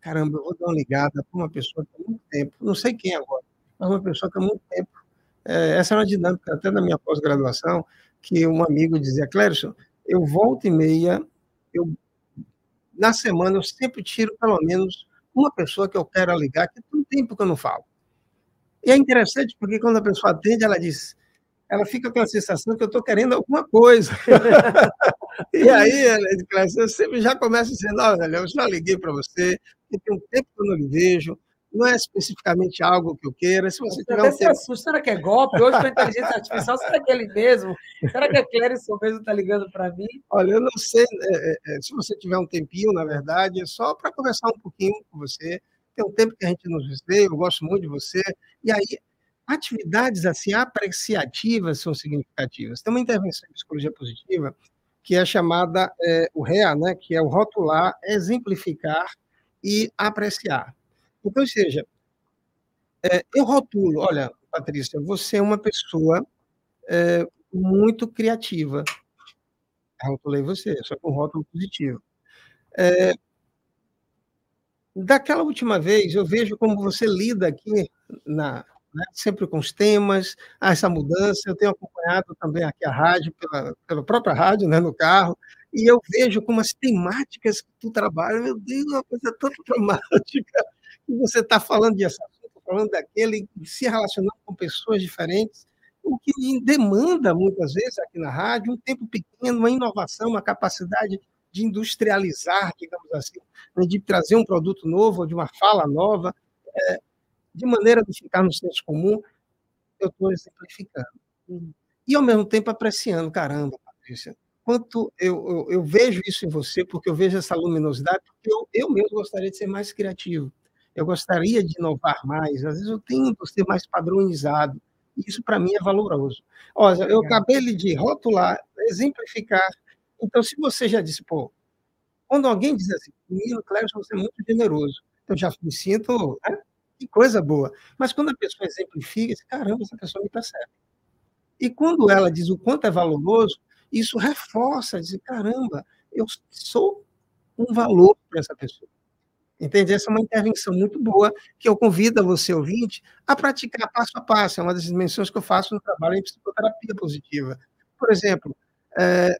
Speaker 2: Caramba, eu vou dar uma ligada para uma pessoa que há muito tempo, não sei quem agora, mas uma pessoa que há muito tempo. É, essa é uma dinâmica até da minha pós-graduação, que um amigo dizia, Clérison, eu volto e meia, eu, na semana eu sempre tiro pelo menos uma pessoa que eu quero ligar, que tem um tempo que eu não falo. E é interessante porque quando a pessoa atende, ela diz, ela fica com a sensação que eu estou querendo alguma coisa. e aí, eu sempre já começa dizendo, olha, eu já liguei para você, tem um tempo que eu não lhe vejo, não é especificamente algo que eu queira. Se você tiver um tempo...
Speaker 1: assusta, será que é golpe? Hoje com a inteligência artificial, será que é ele mesmo? Será que a Clérison mesmo está ligando para mim?
Speaker 2: Olha, eu não sei, é, é, é, se você tiver um tempinho, na verdade, é só para conversar um pouquinho com você. Tem um tempo que a gente nos vê, eu gosto muito de você. E aí, atividades assim apreciativas são significativas. Tem uma intervenção em psicologia positiva que é chamada é, o REA, né, que é o rotular, exemplificar e apreciar. Então, ou seja, é, eu rotulo, olha, Patrícia, você é uma pessoa é, muito criativa. Rotulei você, só com rótulo positivo. É, daquela última vez, eu vejo como você lida aqui na, né? sempre com os temas, essa mudança. Eu tenho acompanhado também aqui a rádio, pela, pela própria rádio, né, no carro, e eu vejo como as temáticas que tu trabalha, meu Deus, uma coisa tão dramática, e você está falando de assunto, falando daquele, se relacionando com pessoas diferentes, o que demanda, muitas vezes, aqui na rádio, um tempo pequeno, uma inovação, uma capacidade de industrializar, digamos assim, né, de trazer um produto novo, de uma fala nova. É, de maneira de ficar no senso comum, eu estou exemplificando. E, ao mesmo tempo, apreciando, caramba, Patrícia, quanto eu, eu, eu, vejo isso em você, porque eu vejo essa luminosidade, porque eu, eu mesmo gostaria de ser mais criativo. Eu gostaria de inovar mais. Às vezes eu tento ser mais padronizado. Isso, para mim, é valoroso. Olha, eu acabei de rotular, exemplificar. Então, se você já disse, pô, quando alguém diz assim, menino Cléber, você é muito generoso, eu já me sinto né, que coisa boa. Mas quando a pessoa exemplifica, diz, caramba, essa pessoa me percebe. E quando ela diz o quanto é valoroso, isso reforça, diz, caramba, eu sou um valor para essa pessoa. Entende? Essa é uma intervenção muito boa que eu convido a você, ouvinte, a praticar passo a passo. É uma das dimensões que eu faço no trabalho em psicoterapia positiva. Por exemplo, é,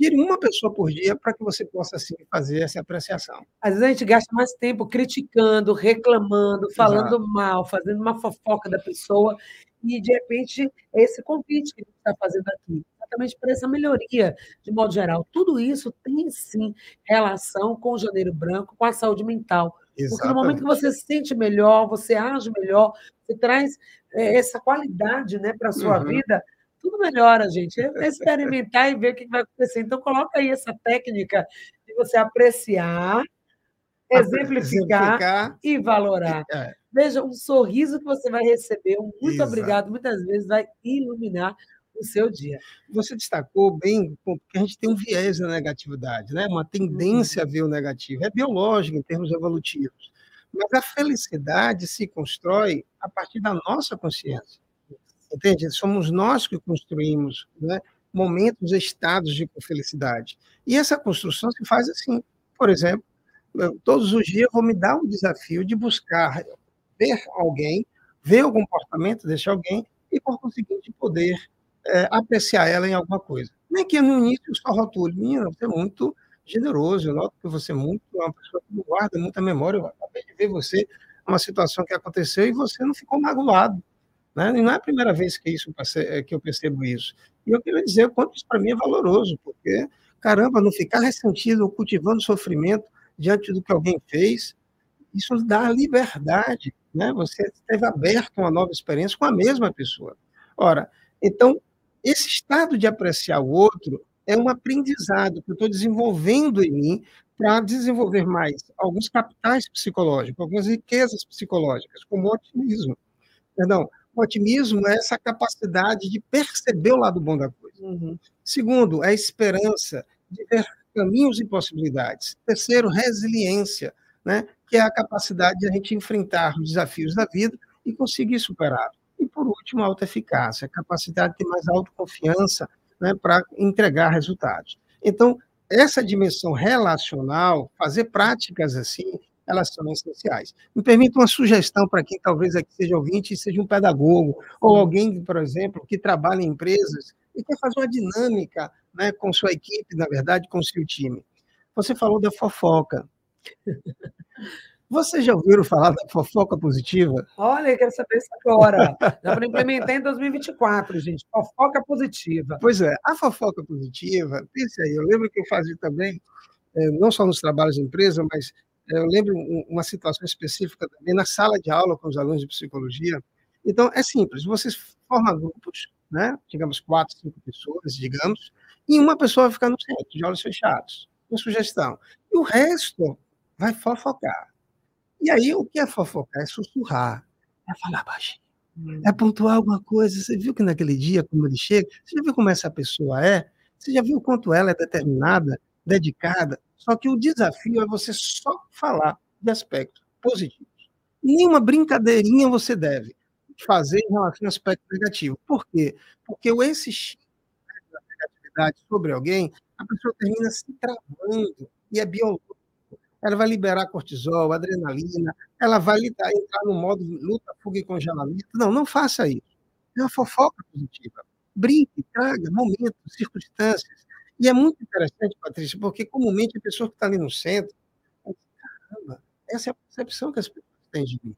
Speaker 2: Tire uma pessoa por dia para que você possa, assim, fazer essa apreciação.
Speaker 1: Às vezes a gente gasta mais tempo criticando, reclamando, falando Exato. mal, fazendo uma fofoca da pessoa, e, de repente, é esse convite que a gente está fazendo aqui, exatamente para essa melhoria, de modo geral. Tudo isso tem, sim, relação com o janeiro branco, com a saúde mental. Exatamente. Porque no momento que você se sente melhor, você age melhor, você traz é, essa qualidade né, para a sua uhum. vida, tudo melhora, gente. É experimentar e ver o que vai acontecer. Então, coloca aí essa técnica de você apreciar, exemplificar, exemplificar. e valorar. É. Veja, um sorriso que você vai receber, um muito Exato. obrigado, muitas vezes vai iluminar o seu dia.
Speaker 2: Você destacou bem, porque a gente tem um viés na negatividade, né? uma tendência uhum. a ver o negativo. É biológico em termos evolutivos. Mas a felicidade se constrói a partir da nossa consciência. Entende? Somos nós que construímos né, momentos, estados de felicidade. E essa construção se faz assim. Por exemplo, todos os dias eu vou me dar um desafio de buscar ver alguém, ver o comportamento desse alguém e, por conseguinte, poder é, apreciar ela em alguma coisa. Nem que no início só rotule, menina, você é muito generoso, eu noto que você é muito uma pessoa que guarda muita memória. Eu acabei de ver você uma situação que aconteceu e você não ficou magoado. Né? E não é a primeira vez que, isso, é, que eu percebo isso. E eu queria dizer o quanto isso para mim é valoroso, porque, caramba, não ficar ressentido ou cultivando sofrimento diante do que alguém fez, isso dá liberdade. Né? Você esteve aberto a uma nova experiência com a mesma pessoa. Ora, então, esse estado de apreciar o outro é um aprendizado que eu estou desenvolvendo em mim para desenvolver mais alguns capitais psicológicos, algumas riquezas psicológicas, como o otimismo. Perdão, o otimismo é essa capacidade de perceber o lado bom da coisa. Uhum. Segundo, é a esperança de ver caminhos e possibilidades. Terceiro, resiliência, né? que é a capacidade de a gente enfrentar os desafios da vida e conseguir superar. E, por último, a alta eficácia, a capacidade de ter mais autoconfiança né, para entregar resultados. Então, essa dimensão relacional, fazer práticas assim, elas são essenciais. Me permita uma sugestão para quem talvez aqui seja ouvinte e seja um pedagogo, ou alguém, por exemplo, que trabalha em empresas e quer fazer uma dinâmica né, com sua equipe, na verdade, com seu time. Você falou da fofoca. Vocês já ouviram falar da fofoca positiva?
Speaker 1: Olha, eu quero saber isso agora. Já para implementar em 2024, gente. Fofoca positiva.
Speaker 2: Pois é, a fofoca positiva, pense aí, eu lembro que eu fazia também, eh, não só nos trabalhos de empresa, mas eh, eu lembro uma situação específica também na sala de aula com os alunos de psicologia. Então, é simples, vocês formam grupos, né? digamos, quatro, cinco pessoas, digamos, e uma pessoa vai ficar no centro, de olhos fechados, com sugestão. E o resto vai fofocar. E aí, o que é fofocar? É sussurrar, é falar baixinho, hum. é pontuar alguma coisa. Você viu que naquele dia, como ele chega, você já viu como essa pessoa é? Você já viu o quanto ela é determinada, dedicada? Só que o desafio é você só falar de aspectos positivos. Nenhuma brincadeirinha você deve fazer em relação ao aspecto negativo. Por quê? Porque o esse da negatividade sobre alguém, a pessoa termina se travando e é biológico ela vai liberar cortisol, adrenalina, ela vai entrar no modo luta, fuga e congelamento. Não, não faça isso. É uma fofoca positiva. Brinque, traga momentos, circunstâncias. E é muito interessante, Patrícia, porque comumente a pessoa que está ali no centro, caramba, essa é a percepção que as pessoas têm de mim.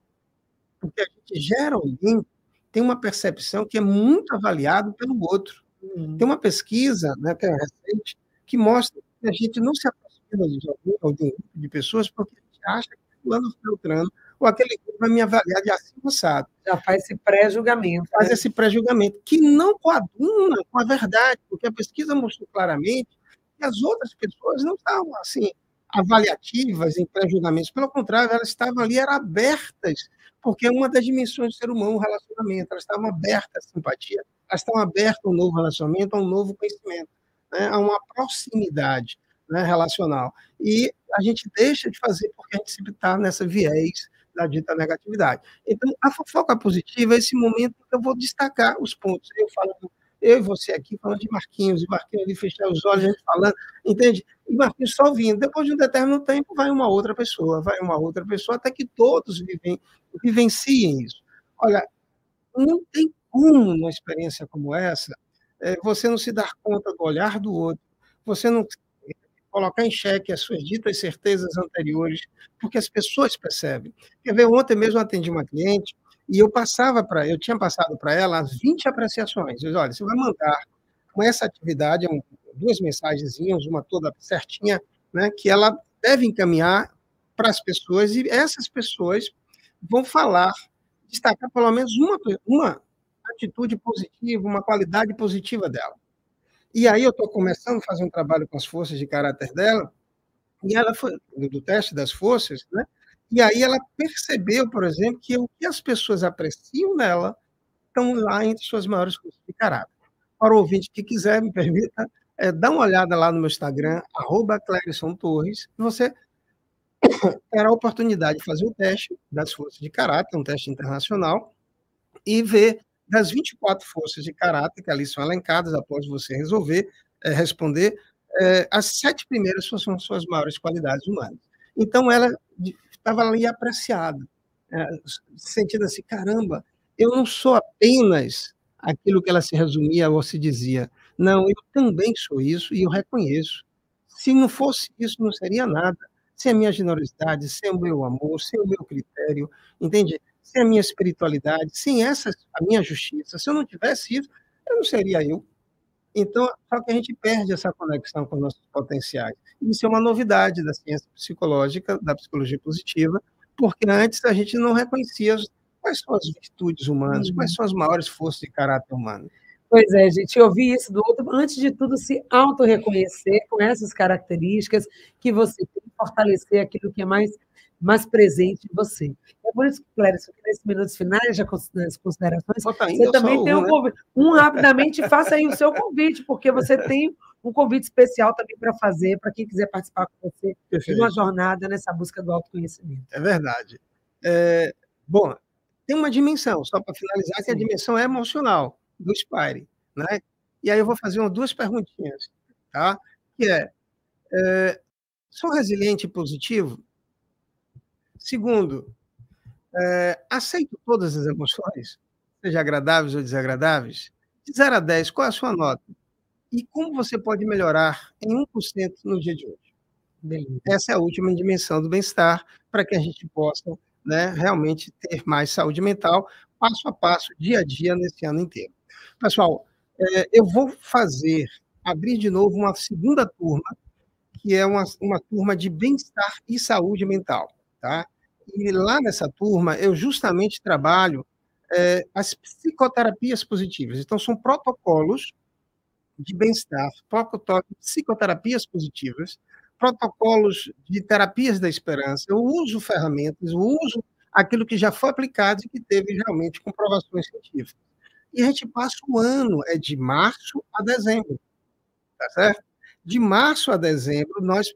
Speaker 2: Porque a gente geralmente tem uma percepção que é muito avaliado pelo outro. Uhum. Tem uma pesquisa, né, que é recente, que mostra que a gente não se de algum de um grupo de pessoas porque a gente acha que fulano filtrando ou aquele grupo vai me avaliar de assim assado.
Speaker 1: Já faz esse pré-julgamento.
Speaker 2: Faz né? esse pré-julgamento, que não coaduna com a verdade, porque a pesquisa mostrou claramente que as outras pessoas não estavam assim avaliativas em pré-julgamentos, pelo contrário, elas estavam ali eram abertas, porque é uma das dimensões do ser humano, o relacionamento, elas estavam abertas à simpatia, elas estavam abertas a um novo relacionamento, a um novo conhecimento, né? a uma proximidade né, relacional. E a gente deixa de fazer porque a gente sempre está nessa viés da dita negatividade. Então, a fofoca positiva é esse momento que eu vou destacar os pontos. Eu falo, eu e você aqui falando de Marquinhos, e Marquinhos ali fechar os olhos, a gente falando, entende? E Marquinhos só ouvindo. Depois de um determinado tempo, vai uma outra pessoa, vai uma outra pessoa, até que todos vivem, vivenciem isso. Olha, não tem como, numa experiência como essa, é, você não se dar conta do olhar do outro, você não colocar em xeque as suas ditas certezas anteriores, porque as pessoas percebem. Quer ver, ontem mesmo atendi uma cliente e eu passava para, eu tinha passado para ela as 20 apreciações. Eu disse, olha, você vai mandar com essa atividade, duas mensagenzinhas, uma toda certinha, né, que ela deve encaminhar para as pessoas e essas pessoas vão falar, destacar pelo menos uma, uma atitude positiva, uma qualidade positiva dela. E aí eu estou começando a fazer um trabalho com as forças de caráter dela, e ela foi do teste das forças, né? E aí ela percebeu, por exemplo, que o que as pessoas apreciam nela estão lá entre suas maiores forças de caráter. Para o ouvinte que quiser, me permita, é, dá uma olhada lá no meu Instagram, arroba Torres, e você terá a oportunidade de fazer o teste das forças de caráter, um teste internacional, e ver das 24 forças de caráter que ali são elencadas após você resolver é, responder, é, as sete primeiras são suas maiores qualidades humanas. Então, ela estava ali apreciada, é, sentindo assim, caramba, eu não sou apenas aquilo que ela se resumia ou se dizia. Não, eu também sou isso e eu reconheço. Se não fosse isso, não seria nada. Sem a minha generosidade, sem o meu amor, sem o meu critério, entende? Sem a minha espiritualidade, sem essa a minha justiça, se eu não tivesse isso, eu não seria eu. Então, só que a gente perde essa conexão com os nossos potenciais. Isso é uma novidade da ciência psicológica, da psicologia positiva, porque antes a gente não reconhecia quais são as virtudes humanas, uhum. quais são as maiores forças de caráter humano.
Speaker 1: Pois é, gente, eu ouvi isso do outro. Antes de tudo, se auto-reconhecer com essas características que você tem, fortalecer aquilo que é mais, mais presente em você. É por isso que, Clérison, nesses minutos finais, já nas considerações, você também tem um né? convite. Um rapidamente, faça aí o seu convite, porque você tem um convite especial também para fazer, para quem quiser participar com você Perfeito. de uma jornada nessa busca do autoconhecimento.
Speaker 2: É verdade. É, bom, tem uma dimensão, só para finalizar, Sim. que a dimensão é emocional do Spire. Né? E aí eu vou fazer umas duas perguntinhas, tá? que é, é sou resiliente e positivo? Segundo, é, aceito todas as emoções, seja agradáveis ou desagradáveis? De 0 a 10, qual é a sua nota? E como você pode melhorar em 1% no dia de hoje? Bem, essa é a última dimensão do bem-estar, para que a gente possa né, realmente ter mais saúde mental, passo a passo, dia a dia, nesse ano inteiro. Pessoal, é, eu vou fazer, abrir de novo uma segunda turma, que é uma, uma turma de bem-estar e saúde mental. Tá? E lá nessa turma, eu justamente trabalho é, as psicoterapias positivas. Então, são protocolos de bem-estar, psicoterapias positivas, protocolos de terapias da esperança, eu uso ferramentas, eu uso aquilo que já foi aplicado e que teve realmente comprovações científicas. E a gente passa o ano, é de março a dezembro, tá certo? De março a dezembro, nós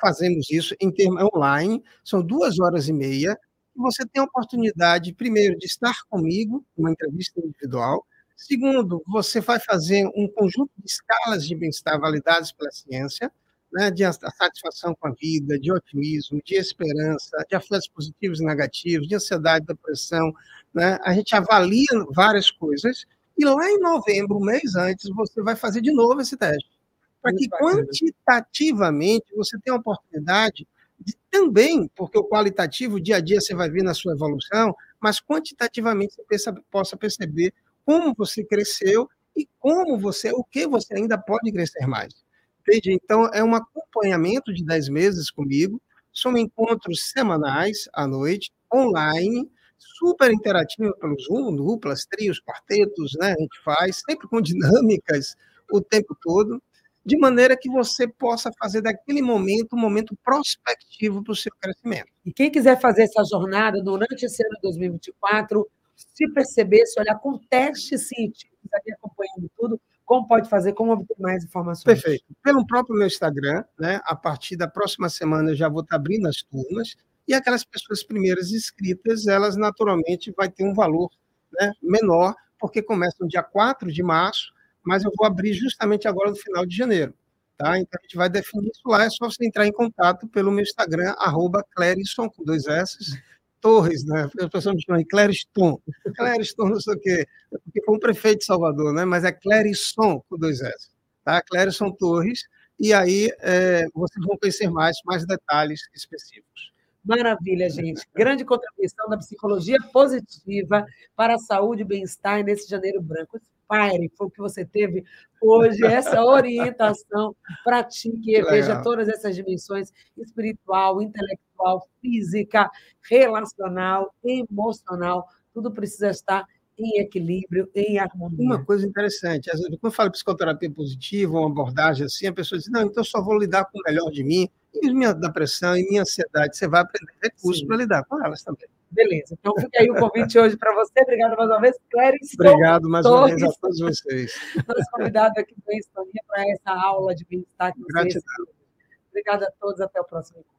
Speaker 2: fazemos isso em termos online, são duas horas e meia, e você tem a oportunidade, primeiro, de estar comigo, uma entrevista individual, Segundo, você vai fazer um conjunto de escalas de bem-estar validadas pela ciência, né, de satisfação com a vida, de otimismo, de esperança, de afetos positivos e negativos, de ansiedade, depressão. Né? A gente avalia várias coisas e lá em novembro, um mês antes, você vai fazer de novo esse teste. Para que quantitativamente você tenha a oportunidade de também, porque o qualitativo, dia a dia você vai ver na sua evolução, mas quantitativamente você possa perceber como você cresceu e como você, o que você ainda pode crescer mais. Entende? Então, é um acompanhamento de 10 meses comigo, são encontros semanais à noite, online, super interativo pelo Zoom, duplas, trios, quartetos, né? A gente faz, sempre com dinâmicas o tempo todo, de maneira que você possa fazer daquele momento um momento prospectivo para o seu crescimento.
Speaker 1: E quem quiser fazer essa jornada durante esse ano de 2024, se perceber, se olhar com testes científicos aqui acompanhando tudo, como pode fazer, como obter mais informações?
Speaker 2: Perfeito. Pelo próprio meu Instagram, né, a partir da próxima semana eu já vou estar abrindo as turmas, e aquelas pessoas primeiras inscritas, elas naturalmente vai ter um valor né, menor, porque começa no dia 4 de março, mas eu vou abrir justamente agora no final de janeiro. Tá? Então a gente vai definir isso lá, é só você entrar em contato pelo meu Instagram, arroba Clérison, com dois S, Torres, né? A pessoa me chama de Clériston. Clériston, não sei o quê. Porque foi um prefeito de Salvador, né? Mas é Clérisson, com dois S. Tá? Clérisson Torres. E aí é, vocês vão conhecer mais, mais detalhes específicos.
Speaker 1: Maravilha, gente. Grande contribuição da psicologia positiva para a saúde e bem-estar nesse janeiro branco. Inspire, foi o que você teve hoje, essa orientação. Pratique e veja todas essas dimensões espiritual, intelectual, física, relacional, emocional. Tudo precisa estar em equilíbrio, em harmonia.
Speaker 2: Uma coisa interessante, às vezes, quando eu falo psicoterapia positiva, uma abordagem assim, a pessoa diz, não, então eu só vou lidar com o melhor de mim, e minha depressão e minha ansiedade, você vai aprender recursos para lidar com elas também.
Speaker 1: Beleza, então fica aí o convite hoje para você. Obrigada mais uma vez, Cléris.
Speaker 2: Obrigado mais uma vez a todos vocês.
Speaker 1: Nosso convidado aqui do Estonia para essa aula de bem-estar. Gratidão. Obrigada a todos, até o próximo encontro.